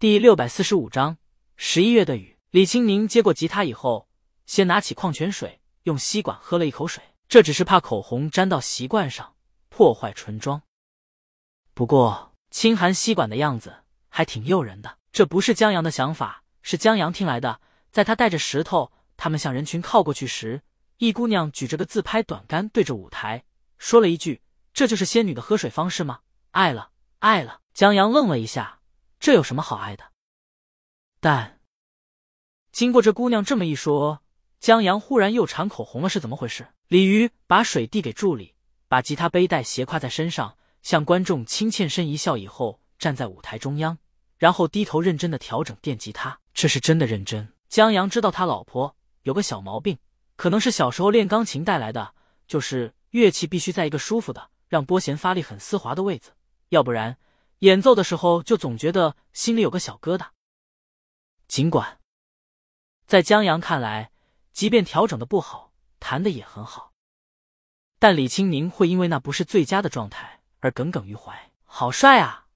第六百四十五章十一月的雨。李青宁接过吉他以后，先拿起矿泉水，用吸管喝了一口水。这只是怕口红沾到习惯上，破坏唇妆。不过清寒吸管的样子还挺诱人的。这不是江阳的想法，是江阳听来的。在他带着石头，他们向人群靠过去时，一姑娘举着个自拍短杆，对着舞台说了一句：“这就是仙女的喝水方式吗？”爱了，爱了。江阳愣了一下。这有什么好爱的？但经过这姑娘这么一说，江阳忽然又馋口红了，是怎么回事？李鱼把水递给助理，把吉他背带斜挎在身上，向观众轻欠身一笑，以后站在舞台中央，然后低头认真的调整电吉他。这是真的认真。江阳知道他老婆有个小毛病，可能是小时候练钢琴带来的，就是乐器必须在一个舒服的、让拨弦发力很丝滑的位置，要不然。演奏的时候就总觉得心里有个小疙瘩。尽管在江阳看来，即便调整的不好，弹的也很好，但李青宁会因为那不是最佳的状态而耿耿于怀。好帅啊！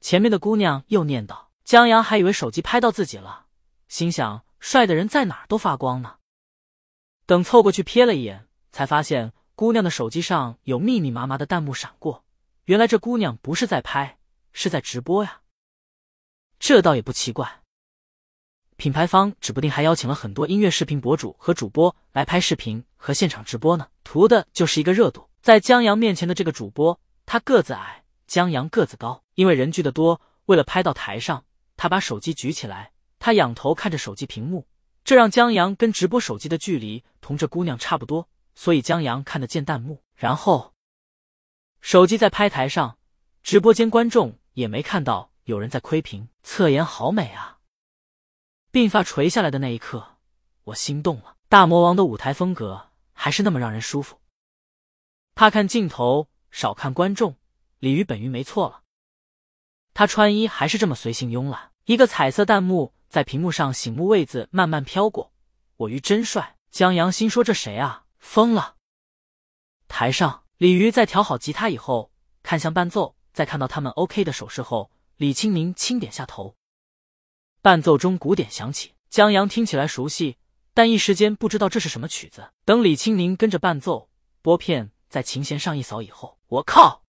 前面的姑娘又念叨。江阳还以为手机拍到自己了，心想帅的人在哪儿都发光呢。等凑过去瞥了一眼，才发现姑娘的手机上有密密麻麻的弹幕闪过。原来这姑娘不是在拍，是在直播呀。这倒也不奇怪。品牌方指不定还邀请了很多音乐视频博主和主播来拍视频和现场直播呢，图的就是一个热度。在江阳面前的这个主播，他个子矮，江阳个子高，因为人聚的多，为了拍到台上，他把手机举起来，他仰头看着手机屏幕，这让江阳跟直播手机的距离同这姑娘差不多，所以江阳看得见弹幕，然后。手机在拍台上，直播间观众也没看到有人在窥屏。侧颜好美啊！鬓发垂下来的那一刻，我心动了。大魔王的舞台风格还是那么让人舒服。怕看镜头，少看观众。鲤鱼本鱼没错了，他穿衣还是这么随性慵懒。一个彩色弹幕在屏幕上醒目位子慢慢飘过，我鱼真帅。江阳心说：“这谁啊？疯了！”台上。李鱼在调好吉他以后，看向伴奏，在看到他们 OK 的手势后，李清明轻点下头。伴奏中鼓点响起，江阳听起来熟悉，但一时间不知道这是什么曲子。等李清明跟着伴奏，拨片在琴弦上一扫以后，我靠！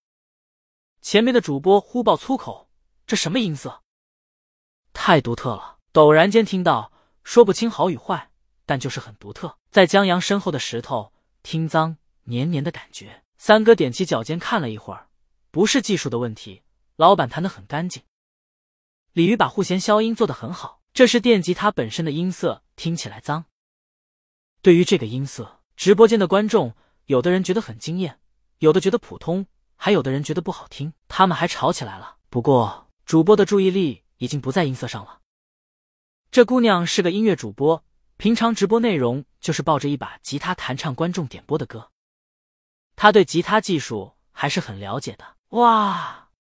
前面的主播呼爆粗口，这什么音色？太独特了！陡然间听到，说不清好与坏，但就是很独特。在江阳身后的石头听脏黏黏的感觉。三哥踮起脚尖看了一会儿，不是技术的问题，老板弹得很干净。鲤鱼把护弦消音做得很好，这是电吉他本身的音色，听起来脏。对于这个音色，直播间的观众有的人觉得很惊艳，有的觉得普通，还有的人觉得不好听，他们还吵起来了。不过主播的注意力已经不在音色上了。这姑娘是个音乐主播，平常直播内容就是抱着一把吉他弹唱观众点播的歌。他对吉他技术还是很了解的。哇，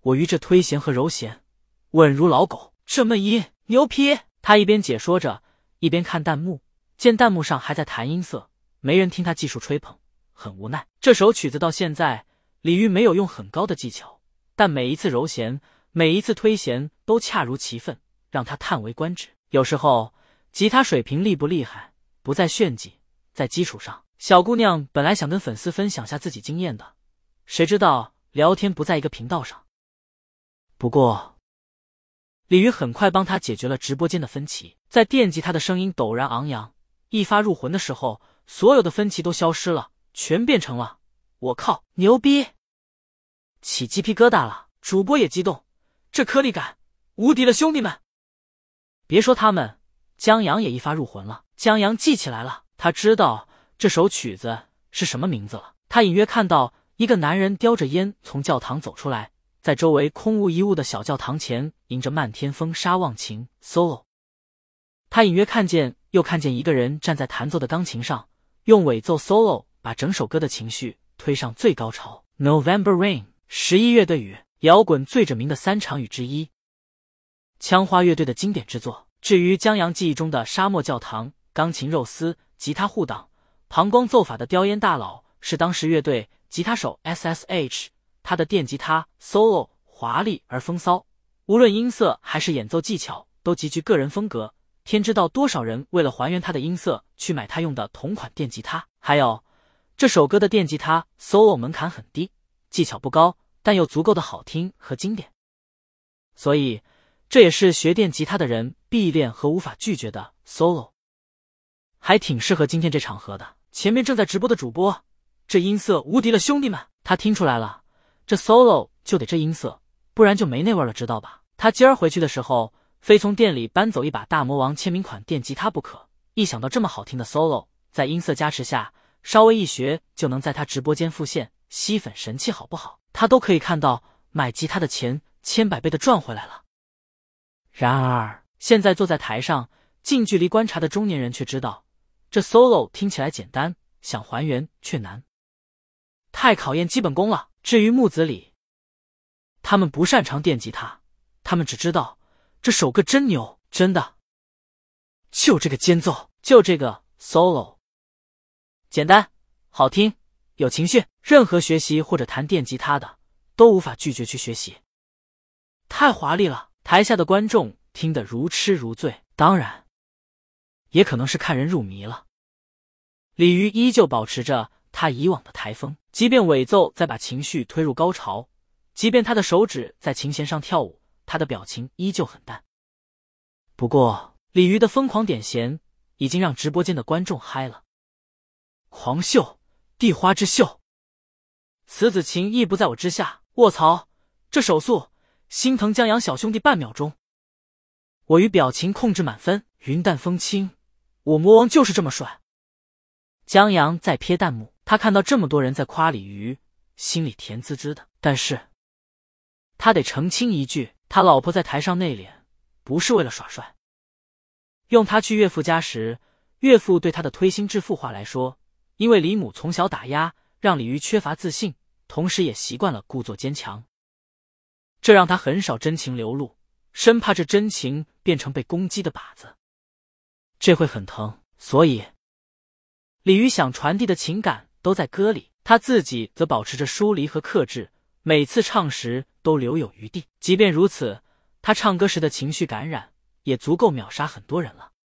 我于这推弦和揉弦稳如老狗，这么一牛批！他一边解说着，一边看弹幕，见弹幕上还在弹音色，没人听他技术吹捧，很无奈。这首曲子到现在，李玉没有用很高的技巧，但每一次揉弦，每一次推弦都恰如其分，让他叹为观止。有时候，吉他水平厉不厉害，不在炫技，在基础上。小姑娘本来想跟粉丝分享下自己经验的，谁知道聊天不在一个频道上。不过，李鱼很快帮他解决了直播间的分歧。在电吉他的声音陡然昂扬、一发入魂的时候，所有的分歧都消失了，全变成了“我靠，牛逼”，起鸡皮疙瘩了。主播也激动，这颗粒感无敌了，兄弟们！别说他们，江阳也一发入魂了。江阳记起来了，他知道。这首曲子是什么名字了？他隐约看到一个男人叼着烟从教堂走出来，在周围空无一物的小教堂前，迎着漫天风沙忘情 solo。他隐约看见，又看见一个人站在弹奏的钢琴上，用尾奏 solo 把整首歌的情绪推上最高潮。November Rain，十一月的雨，摇滚最着名的三场雨之一，枪花乐队的经典之作。至于江阳记忆中的沙漠教堂，钢琴肉丝，吉他护挡。膀胱奏法的叼烟大佬是当时乐队吉他手 S S H，他的电吉他 solo 华丽而风骚，无论音色还是演奏技巧，都极具个人风格。天知道多少人为了还原他的音色，去买他用的同款电吉他。还有这首歌的电吉他 solo 门槛很低，技巧不高，但又足够的好听和经典。所以这也是学电吉他的人必练和无法拒绝的 solo，还挺适合今天这场合的。前面正在直播的主播，这音色无敌了，兄弟们！他听出来了，这 solo 就得这音色，不然就没那味了，知道吧？他今儿回去的时候。非从店里搬走一把大魔王签名款电吉他不可。一想到这么好听的 solo，在音色加持下，稍微一学就能在他直播间复现，吸粉神器好不好？他都可以看到买吉他的钱千百倍的赚回来了。然而，现在坐在台上近距离观察的中年人却知道，这 solo 听起来简单，想还原却难，太考验基本功了。至于木子李，他们不擅长电吉他，他们只知道。这首歌真牛，真的，就这个间奏，就这个 solo，简单好听，有情绪。任何学习或者弹电吉他的都无法拒绝去学习，太华丽了。台下的观众听得如痴如醉，当然，也可能是看人入迷了。李鱼依旧保持着他以往的台风，即便尾奏在把情绪推入高潮，即便他的手指在琴弦上跳舞。他的表情依旧很淡，不过鲤鱼的疯狂点弦已经让直播间的观众嗨了。狂秀，地花之秀，此子情亦不在我之下。卧槽，这手速，心疼江阳小兄弟半秒钟。我与表情控制满分，云淡风轻，我魔王就是这么帅。江阳在瞥弹幕，他看到这么多人在夸鲤鱼，心里甜滋滋的，但是他得澄清一句。他老婆在台上内敛，不是为了耍帅。用他去岳父家时，岳父对他的推心置腹话来说，因为李母从小打压，让李鱼缺乏自信，同时也习惯了故作坚强，这让他很少真情流露，生怕这真情变成被攻击的靶子，这会很疼。所以，李鱼想传递的情感都在歌里，他自己则保持着疏离和克制。每次唱时都留有余地，即便如此，他唱歌时的情绪感染也足够秒杀很多人了。